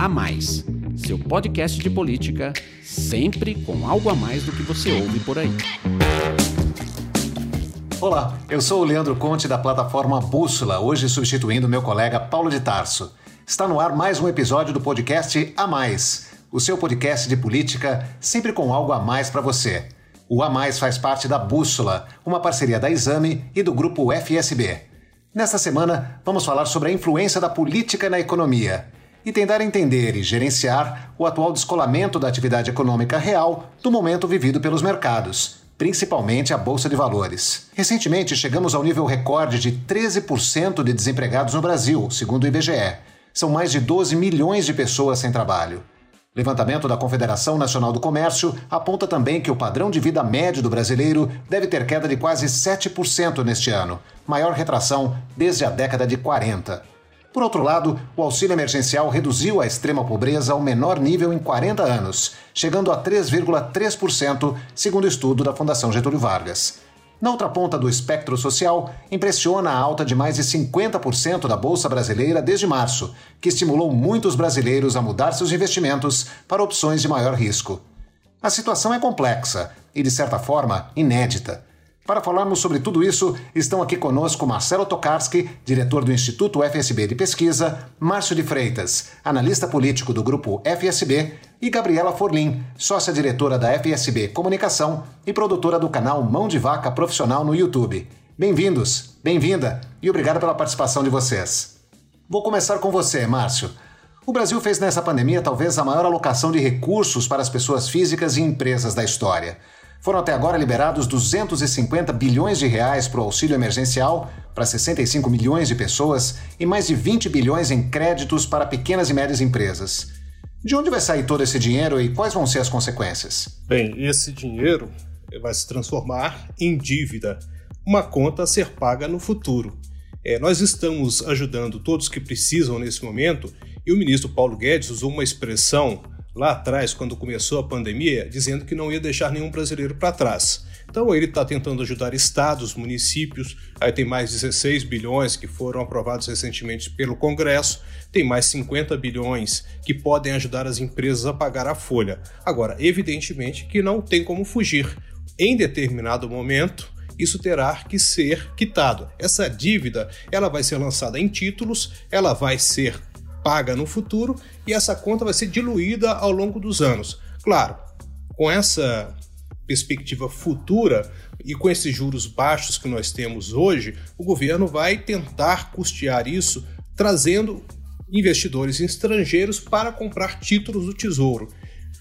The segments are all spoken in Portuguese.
A Mais, seu podcast de política, sempre com algo a mais do que você ouve por aí. Olá, eu sou o Leandro Conte da plataforma Bússola, hoje substituindo meu colega Paulo de Tarso. Está no ar mais um episódio do podcast A Mais, o seu podcast de política, sempre com algo a mais para você. O A Mais faz parte da Bússola, uma parceria da Exame e do grupo FSB. Nesta semana, vamos falar sobre a influência da política na economia e tentar entender e gerenciar o atual descolamento da atividade econômica real do momento vivido pelos mercados, principalmente a Bolsa de Valores. Recentemente, chegamos ao nível recorde de 13% de desempregados no Brasil, segundo o IBGE. São mais de 12 milhões de pessoas sem trabalho. Levantamento da Confederação Nacional do Comércio aponta também que o padrão de vida médio do brasileiro deve ter queda de quase 7% neste ano, maior retração desde a década de 40. Por outro lado, o auxílio emergencial reduziu a extrema pobreza ao menor nível em 40 anos, chegando a 3,3%, segundo estudo da Fundação Getúlio Vargas. Na outra ponta do espectro social, impressiona a alta de mais de 50% da Bolsa Brasileira desde março, que estimulou muitos brasileiros a mudar seus investimentos para opções de maior risco. A situação é complexa e, de certa forma, inédita. Para falarmos sobre tudo isso, estão aqui conosco Marcelo Tokarski, diretor do Instituto FSB de Pesquisa, Márcio de Freitas, analista político do grupo FSB, e Gabriela Forlim, sócia-diretora da FSB Comunicação e produtora do canal Mão de Vaca Profissional no YouTube. Bem-vindos, bem-vinda e obrigado pela participação de vocês. Vou começar com você, Márcio. O Brasil fez nessa pandemia talvez a maior alocação de recursos para as pessoas físicas e empresas da história. Foram até agora liberados 250 bilhões de reais para o auxílio emergencial para 65 milhões de pessoas e mais de 20 bilhões em créditos para pequenas e médias empresas. De onde vai sair todo esse dinheiro e quais vão ser as consequências? Bem, esse dinheiro vai se transformar em dívida, uma conta a ser paga no futuro. É, nós estamos ajudando todos que precisam nesse momento e o ministro Paulo Guedes usou uma expressão lá atrás, quando começou a pandemia, dizendo que não ia deixar nenhum brasileiro para trás. Então ele está tentando ajudar estados, municípios, aí tem mais 16 bilhões que foram aprovados recentemente pelo Congresso, tem mais 50 bilhões que podem ajudar as empresas a pagar a folha. Agora, evidentemente que não tem como fugir. Em determinado momento, isso terá que ser quitado. Essa dívida, ela vai ser lançada em títulos, ela vai ser paga no futuro e essa conta vai ser diluída ao longo dos anos. Claro, com essa perspectiva futura e com esses juros baixos que nós temos hoje, o governo vai tentar custear isso trazendo investidores estrangeiros para comprar títulos do Tesouro.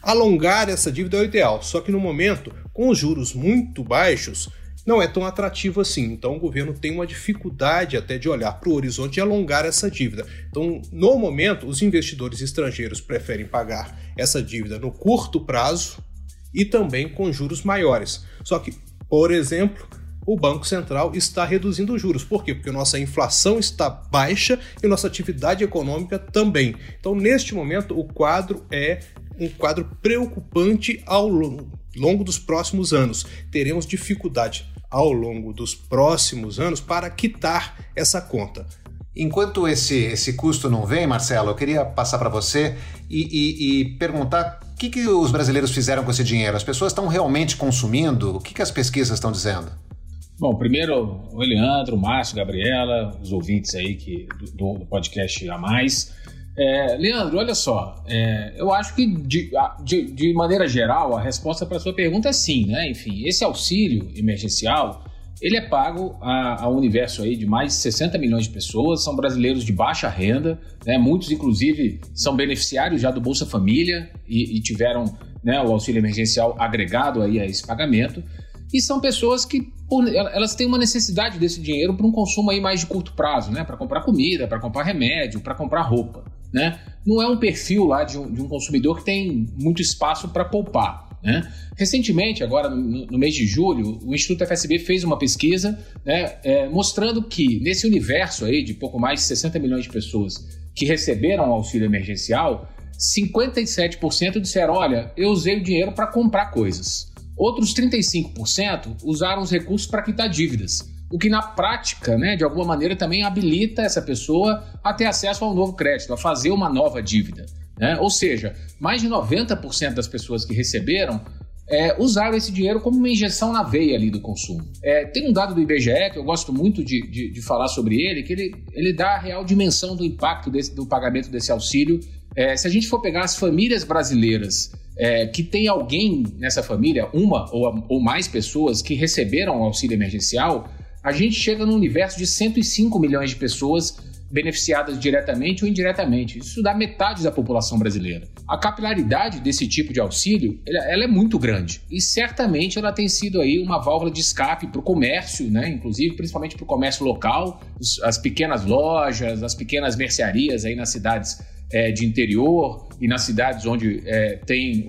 Alongar essa dívida é o ideal, só que no momento, com os juros muito baixos, não é tão atrativo assim. Então o governo tem uma dificuldade até de olhar para o horizonte e alongar essa dívida. Então, no momento, os investidores estrangeiros preferem pagar essa dívida no curto prazo e também com juros maiores. Só que, por exemplo, o Banco Central está reduzindo os juros. Por quê? Porque nossa inflação está baixa e nossa atividade econômica também. Então, neste momento, o quadro é um quadro preocupante ao longo longo dos próximos anos. Teremos dificuldade ao longo dos próximos anos para quitar essa conta. Enquanto esse, esse custo não vem, Marcelo, eu queria passar para você e, e, e, perguntar o que, que os brasileiros fizeram com esse dinheiro. As pessoas estão realmente consumindo? O que, que as pesquisas estão dizendo? Bom, primeiro, o Leandro, o Márcio, Gabriela, os ouvintes aí que, do, do podcast A Mais. É, Leandro, olha só, é, eu acho que de, de, de maneira geral a resposta para a sua pergunta é sim, né? Enfim, esse auxílio emergencial ele é pago a, a, um universo aí de mais de 60 milhões de pessoas, são brasileiros de baixa renda, né? muitos inclusive são beneficiários já do Bolsa Família e, e tiveram né, o auxílio emergencial agregado aí a esse pagamento. E são pessoas que elas têm uma necessidade desse dinheiro para um consumo aí mais de curto prazo, né? Para comprar comida, para comprar remédio, para comprar roupa né? Não é um perfil lá de um, de um consumidor que tem muito espaço para poupar. Né? Recentemente, agora no, no, mês de julho, o Instituto FSB fez uma pesquisa né, é, mostrando que nesse universo aí de pouco mais de 60 milhões de pessoas que receberam o auxílio emergencial, 57% disseram: olha, eu usei o dinheiro para comprar coisas. Outros 35% usaram os recursos para quitar dívidas o que na prática, né, de alguma maneira, também habilita essa pessoa a ter acesso ao novo crédito, a fazer uma nova dívida. Né? Ou seja, mais de 90% das pessoas que receberam é, usaram esse dinheiro como uma injeção na veia ali do consumo. É, tem um dado do IBGE que eu gosto muito de, de, de, falar sobre ele, que ele, ele dá a real dimensão do impacto desse, do pagamento desse auxílio. É, se a gente for pegar as famílias brasileiras é, que tem alguém nessa família, uma ou, ou mais pessoas que receberam o auxílio emergencial, a gente chega num universo de 105 milhões de pessoas beneficiadas diretamente ou indiretamente. Isso dá metade da população brasileira. A capilaridade desse tipo de auxílio, ela é muito grande e certamente ela tem sido aí uma válvula de escape para o comércio, né? Inclusive, principalmente para o comércio local, as pequenas lojas, as pequenas mercearias aí nas cidades é, de interior e nas cidades onde é, tem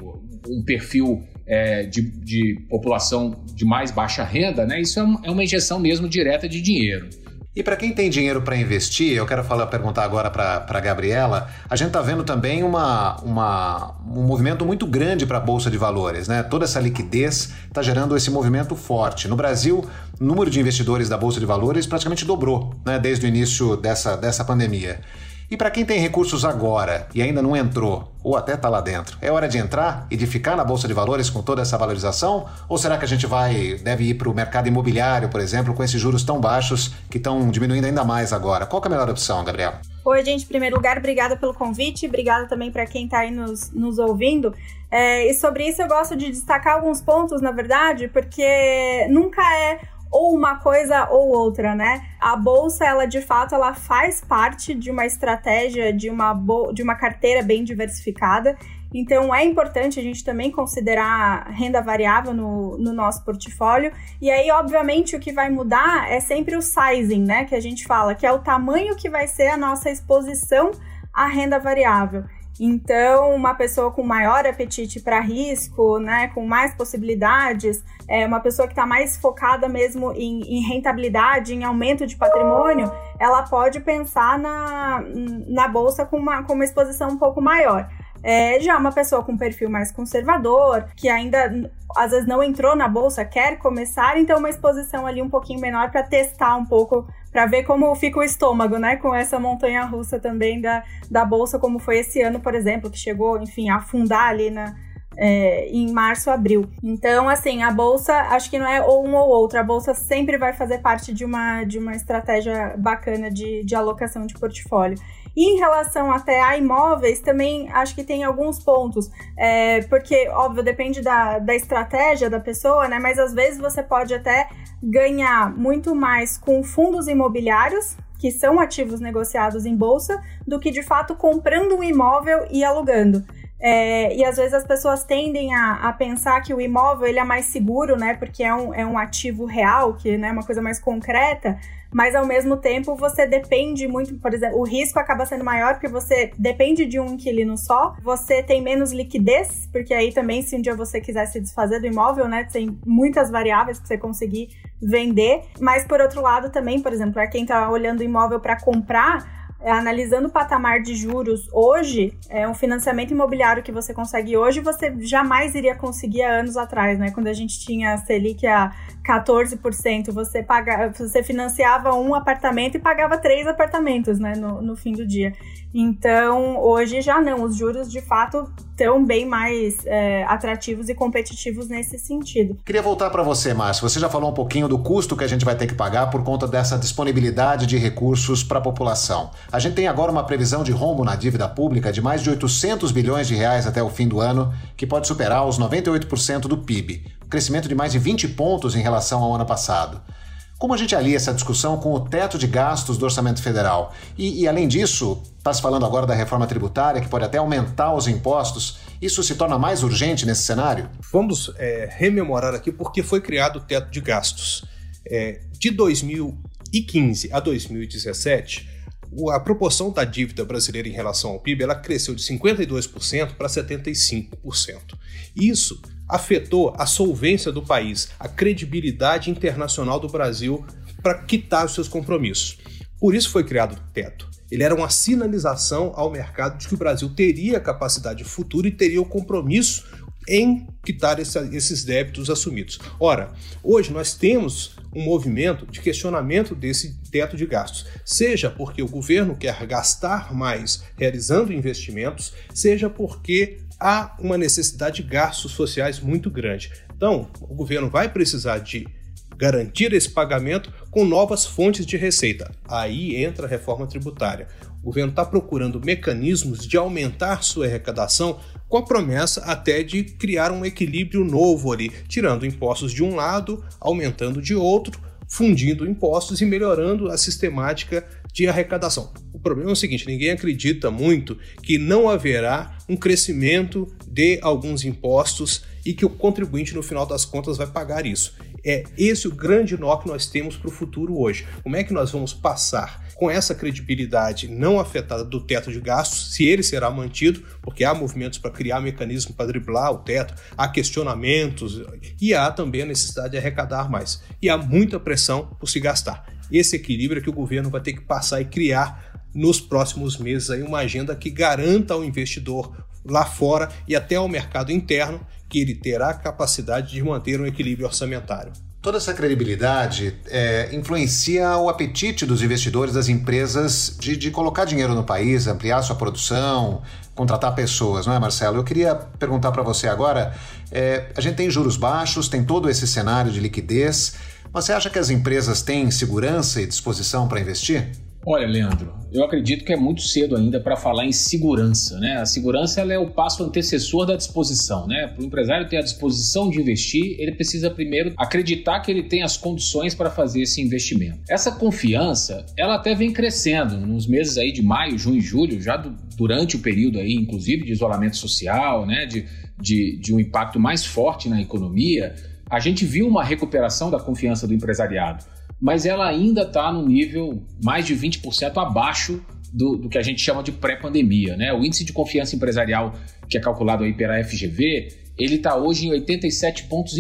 um perfil é, de, de, população de mais baixa renda, né? Isso é, é uma injeção mesmo direta de dinheiro. E para quem tem dinheiro para investir, eu quero falar, perguntar agora para a Gabriela, a gente está vendo também uma, uma, um movimento muito grande para a Bolsa de Valores. Né? Toda essa liquidez está gerando esse movimento forte. No Brasil, o número de investidores da Bolsa de Valores praticamente dobrou né, desde o início dessa, dessa pandemia. E para quem tem recursos agora e ainda não entrou, ou até está lá dentro, é hora de entrar e de ficar na Bolsa de Valores com toda essa valorização? Ou será que a gente vai deve ir para o mercado imobiliário, por exemplo, com esses juros tão baixos que estão diminuindo ainda mais agora? Qual é a melhor opção, Gabriel? Oi, gente. Em primeiro lugar, obrigada pelo convite, obrigada também para quem está aí nos, nos ouvindo. É, e sobre isso eu gosto de destacar alguns pontos, na verdade, porque nunca é ou uma coisa ou outra, né? A bolsa, ela de fato, ela faz parte de uma estratégia de uma, de uma carteira bem diversificada. Então é importante a gente também considerar renda variável no, no nosso portfólio. E aí, obviamente, o que vai mudar é sempre o sizing, né? Que a gente fala, que é o tamanho que vai ser a nossa exposição à renda variável. Então, uma pessoa com maior apetite para risco, né, com mais possibilidades, é uma pessoa que está mais focada mesmo em, em, rentabilidade, em aumento de patrimônio, ela pode pensar na, na bolsa com uma, com uma exposição um pouco maior. É, já uma pessoa com perfil mais conservador, que ainda às vezes não entrou na bolsa, quer começar, então uma exposição ali um pouquinho menor para testar um pouco para ver como fica o estômago, né, com essa montanha russa também da, da bolsa, como foi esse ano, por exemplo, que chegou, enfim, a afundar ali na, é, em março, abril. Então, assim, a bolsa, acho que não é ou um ou outro, a bolsa sempre vai fazer parte de uma, de uma estratégia bacana de, de alocação de portfólio. E em relação até a imóveis, também acho que tem alguns pontos, é, porque, óbvio, depende da, da estratégia da pessoa, né? Mas às vezes você pode até ganhar muito mais com fundos imobiliários, que são ativos negociados em bolsa, do que de fato comprando um imóvel e alugando. É, e às vezes as pessoas tendem a, a, pensar que o imóvel ele é mais seguro, né? Porque é um, é um ativo real, que né, é uma coisa mais concreta, mas ao mesmo tempo você depende muito, por exemplo, o risco acaba sendo maior porque você depende de um inquilino só, você tem menos liquidez, porque aí também, se um dia você quiser se desfazer do imóvel, né? Tem muitas variáveis para você conseguir vender. Mas por outro lado, também, por exemplo, para quem está olhando imóvel para comprar é, analisando o patamar de juros hoje, é um financiamento imobiliário que você consegue hoje, você jamais iria conseguir há anos atrás, né? Quando a gente tinha a Selic a 14%, você paga, você financiava um apartamento e pagava três apartamentos, né, no, no fim do dia. Então, hoje já não, os juros de fato estão bem mais é, atrativos e competitivos nesse sentido. Queria voltar para você, Márcio. Você já falou um pouquinho do custo que a gente vai ter que pagar por conta dessa disponibilidade de recursos para a população. A gente tem agora uma previsão de rombo na dívida pública de mais de 800 bilhões de reais até o fim do ano, que pode superar os 98% do PIB, um crescimento de mais de 20 pontos em relação ao ano passado. Como a gente alia essa discussão com o teto de gastos do orçamento federal? E, e além disso, está se falando agora da reforma tributária, que pode até aumentar os impostos. Isso se torna mais urgente nesse cenário? Vamos é, rememorar aqui porque foi criado o teto de gastos. É, de 2015 a 2017, a proporção da dívida brasileira em relação ao PIB ela cresceu de 52% para 75%. Isso afetou a solvência do país, a credibilidade internacional do Brasil para quitar os seus compromissos. Por isso foi criado o teto. Ele era uma sinalização ao mercado de que o Brasil teria capacidade futura e teria o compromisso em quitar esses débitos assumidos. Ora, hoje nós temos um movimento de questionamento desse teto de gastos, seja porque o governo quer gastar mais realizando investimentos, seja porque há uma necessidade de gastos sociais muito grande. Então, o governo vai precisar de garantir esse pagamento com novas fontes de receita. Aí entra a reforma tributária. O governo está procurando mecanismos de aumentar sua arrecadação com a promessa até de criar um equilíbrio novo ali, tirando impostos de um lado, aumentando de outro, fundindo impostos e melhorando a sistemática de arrecadação. O problema é o seguinte: ninguém acredita muito que não haverá um crescimento de alguns impostos e que o contribuinte, no final das contas, vai pagar isso. É esse o grande nó que nós temos para o futuro hoje. Como é que nós vamos passar com essa credibilidade não afetada do teto de gastos, se ele será mantido, porque há movimentos para criar mecanismo para driblar o teto, há questionamentos e há também a necessidade de arrecadar mais. E há muita pressão por se gastar. Esse equilíbrio é que o governo vai ter que passar e criar nos próximos meses aí uma agenda que garanta ao investidor lá fora e até ao mercado interno que ele terá capacidade de manter um equilíbrio orçamentário. Toda essa credibilidade é, influencia o apetite dos investidores das empresas de, de, colocar dinheiro no país, ampliar sua produção, contratar pessoas, não é, Marcelo? Eu queria perguntar para você agora: é, a gente tem juros baixos, tem todo esse cenário de liquidez. Você acha que as empresas têm segurança e disposição para investir? Olha, Leandro, eu acredito que é muito cedo ainda para falar em segurança. Né? A segurança é o passo antecessor da disposição. Né? Para o empresário ter a disposição de investir, ele precisa primeiro acreditar que ele tem as condições para fazer esse investimento. Essa confiança, ela até vem crescendo nos meses aí de maio, junho e julho, já do, durante o período aí, inclusive, de isolamento social, né? de, de, de um impacto mais forte na economia. A gente viu uma recuperação da confiança do empresariado mas ela ainda está no nível mais de 20% abaixo do, do, que a gente chama de pré-pandemia. Né? O índice de confiança empresarial, que é calculado aí pela FGV, ele está hoje em 87 pontos.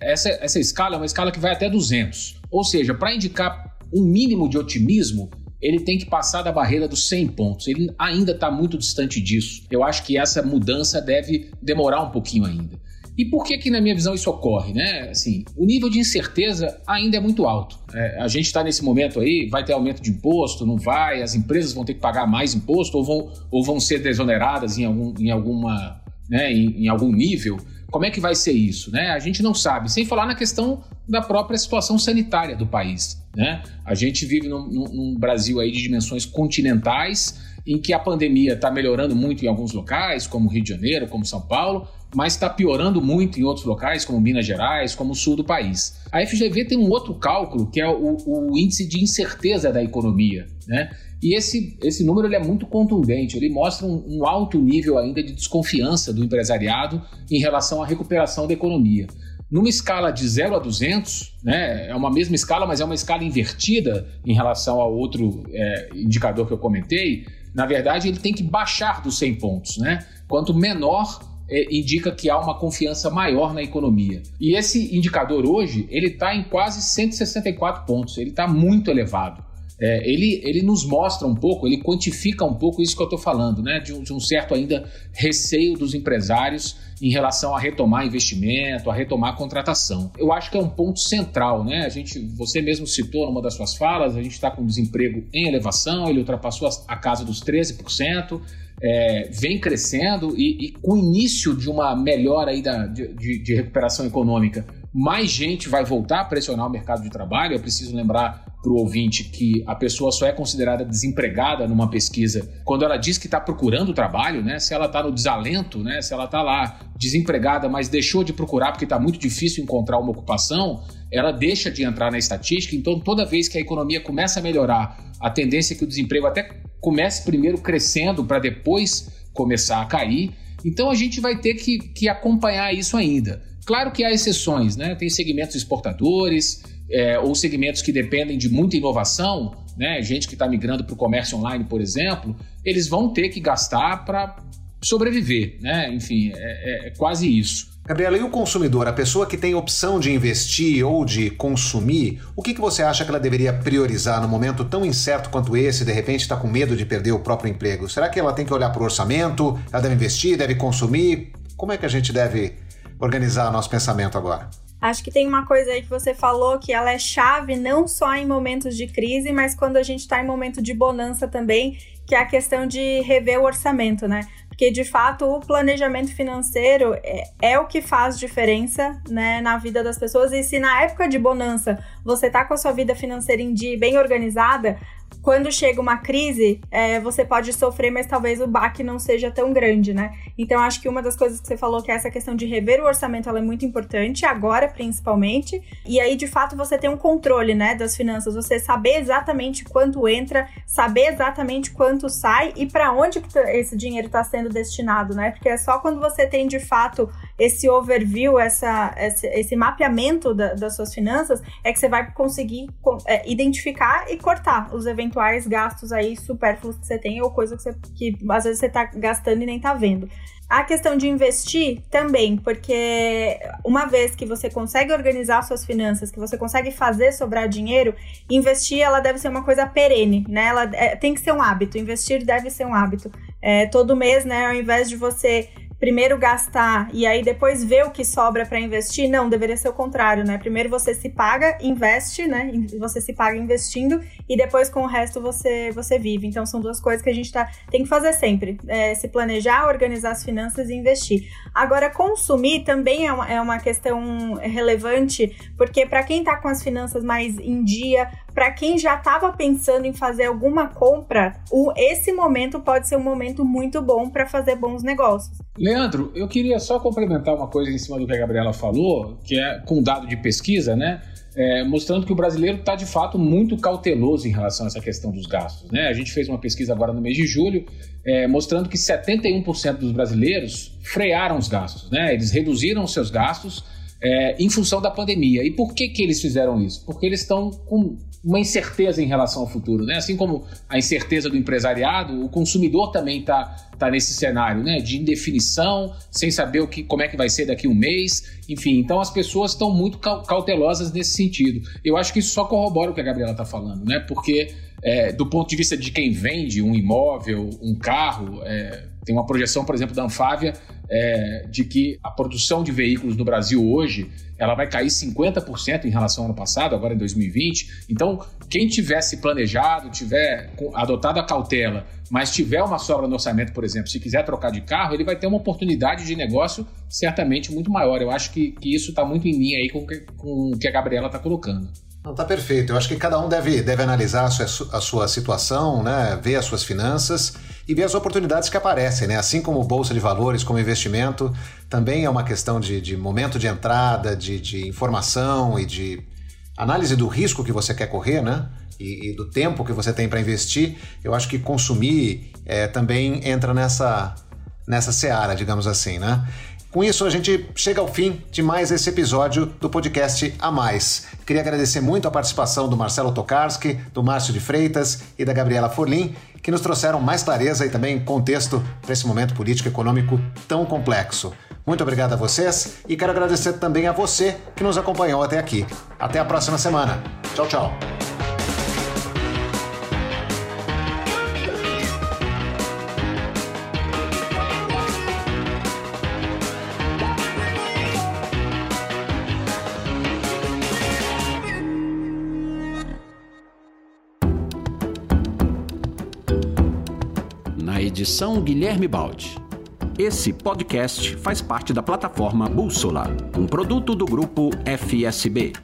Essa, essa escala é uma escala que vai até 200. Ou seja, para indicar um mínimo de otimismo, ele tem que passar da barreira dos 100 pontos. Ele ainda está muito distante disso. Eu acho que essa mudança deve demorar um pouquinho ainda. E por que que, na minha visão, isso ocorre? Né? Assim, o nível de incerteza ainda é muito alto. É, a gente está nesse momento aí, vai ter aumento de imposto, não vai, as empresas vão ter que pagar mais imposto ou vão, ou vão ser desoneradas em, algum, em, alguma, né, em, em algum nível. Como é que vai ser isso? Né? A gente não sabe, sem falar na questão da própria situação sanitária do país. Né? A gente vive num, num Brasil aí de dimensões continentais, em que a pandemia está melhorando muito em alguns locais, como Rio de Janeiro, como São Paulo, mas está piorando muito em outros locais, como Minas Gerais, como o sul do país. A FGV tem um outro cálculo, que é o, o índice de incerteza da economia. Né? E esse, esse número ele é muito contundente, ele mostra um, um alto nível ainda de desconfiança do empresariado em relação à recuperação da economia. Numa escala de 0 a 200, né, é uma mesma escala, mas é uma escala invertida em relação ao outro é, indicador que eu comentei, na verdade ele tem que baixar dos 100 pontos. Né? Quanto menor é, indica que há uma confiança maior na economia. E esse indicador hoje, ele está em quase 164 pontos, ele está muito elevado. É, ele, ele nos mostra um pouco, ele quantifica um pouco isso que eu estou falando, né? De um, de um, certo ainda receio dos empresários em relação a retomar investimento, a retomar contratação. Eu acho que é um ponto central, né? A gente, você mesmo citou numa das suas falas, a gente está com desemprego em elevação, ele ultrapassou a, a casa dos 13% é, vem crescendo e, e, com o início de uma melhora aí da, de, de, recuperação econômica, mais gente vai voltar a pressionar o mercado de trabalho. Eu preciso lembrar para o ouvinte que a pessoa só é considerada desempregada numa pesquisa quando ela diz que está procurando trabalho, né? Se ela está no desalento, né? Se ela está lá desempregada, mas deixou de procurar porque está muito difícil encontrar uma ocupação, ela deixa de entrar na estatística. Então, toda vez que a economia começa a melhorar, a tendência é que o desemprego até comece primeiro crescendo para depois começar a cair. Então, a gente vai ter que, que acompanhar isso ainda. Claro que há exceções, né? Tem segmentos exportadores é, ou segmentos que dependem de muita inovação, né? Gente que está migrando para o comércio online, por exemplo, eles vão ter que gastar para sobreviver, né? Enfim, é, é, é quase isso. Gabriela, e o consumidor, a pessoa que tem opção de investir ou de consumir, o que, que você acha que ela deveria priorizar no momento tão incerto quanto esse, de repente está com medo de perder o próprio emprego? Será que ela tem que olhar para o orçamento? Ela deve investir, deve consumir? Como é que a gente deve organizar nosso pensamento agora? Acho que tem uma coisa aí que você falou que ela é chave não só em momentos de crise, mas quando a gente está em momento de bonança também, que é a questão de rever o orçamento, né? Porque de fato o planejamento financeiro é, é, o que faz diferença né, na vida das pessoas. E se na época de bonança você tá com a sua vida financeira em dia bem organizada, quando chega uma crise, é, você pode sofrer, mas talvez o baque não seja tão grande, né? Então, acho que uma das coisas que você falou, que é essa questão de rever o orçamento, ela é muito importante, agora principalmente. E aí, de fato, você tem um controle, né, das finanças. Você saber exatamente quanto entra, saber exatamente quanto sai e para onde tá, esse dinheiro está sendo destinado, né? Porque é só quando você tem, de fato, esse overview, essa, esse, esse mapeamento da, das suas finanças, é que você vai conseguir é, identificar e cortar os eventuais gastos aí supérfluos que você tem ou coisa que, você, que às vezes você tá gastando e nem tá vendo. A questão de investir também, porque uma vez que você consegue organizar suas finanças, que você consegue fazer sobrar dinheiro, investir ela deve ser uma coisa perene, né? Ela é, tem que ser um hábito. Investir deve ser um hábito. É, todo mês, né? Ao invés de você primeiro gastar e aí depois ver o que sobra para investir, não, deveria ser o contrário, né? Primeiro você se paga, investe, né? Você se paga investindo e depois com o resto você você vive. Então são duas coisas que a gente tá, tem que fazer sempre: é, se planejar, organizar as finanças e investir. Agora, consumir também é uma, é uma questão relevante, porque para quem tá com as finanças mais em dia, para quem já estava pensando em fazer alguma compra, o, esse momento pode ser um momento muito bom para fazer bons negócios. Leandro, eu queria só complementar uma coisa em cima do que a Gabriela falou, que é com dado de pesquisa, né? É, mostrando que o brasileiro está de fato muito cauteloso em relação a essa questão dos gastos. Né? A gente fez uma pesquisa agora no mês de julho é, mostrando que 71% dos brasileiros frearam os gastos, né? eles reduziram os seus gastos é, em função da pandemia. E por que, que eles fizeram isso? Porque eles estão com uma incerteza em relação ao futuro, né? Assim como a incerteza do empresariado, o consumidor também está tá nesse cenário, né? De indefinição, sem saber o que, como é que vai ser daqui a um mês, enfim. Então as pessoas estão muito cautelosas nesse sentido. Eu acho que isso só corrobora o que a Gabriela está falando, né? Porque é, do ponto de vista de quem vende um imóvel, um carro, é, tem uma projeção, por exemplo, da Anfávia é, de que a produção de veículos no Brasil hoje ela vai cair 50% em relação ao ano passado, agora em 2020. Então, quem tivesse planejado, tiver adotado a cautela, mas tiver uma sobra no orçamento, por exemplo, se quiser trocar de carro, ele vai ter uma oportunidade de negócio certamente muito maior. Eu acho que, que isso está muito em linha aí com, com o que a Gabriela está colocando. Não, tá perfeito. Eu acho que cada um deve, deve analisar a sua, a sua situação, né? ver as suas finanças e ver as oportunidades que aparecem, né? Assim como bolsa de valores, como investimento, também é uma questão de, de momento de entrada, de, de informação e de análise do risco que você quer correr, né? E, e do tempo que você tem para investir. Eu acho que consumir é, também entra nessa, nessa seara, digamos assim, né? Com isso, a gente chega ao fim de mais esse episódio do podcast A Mais. Queria agradecer muito a participação do Marcelo Tokarski, do Márcio de Freitas e da Gabriela Forlim, que nos trouxeram mais clareza e também contexto para esse momento político e econômico tão complexo. Muito obrigado a vocês e quero agradecer também a você que nos acompanhou até aqui. Até a próxima semana. Tchau, tchau. Guilherme Baldi. Esse podcast faz parte da plataforma Bússola, um produto do grupo FSB.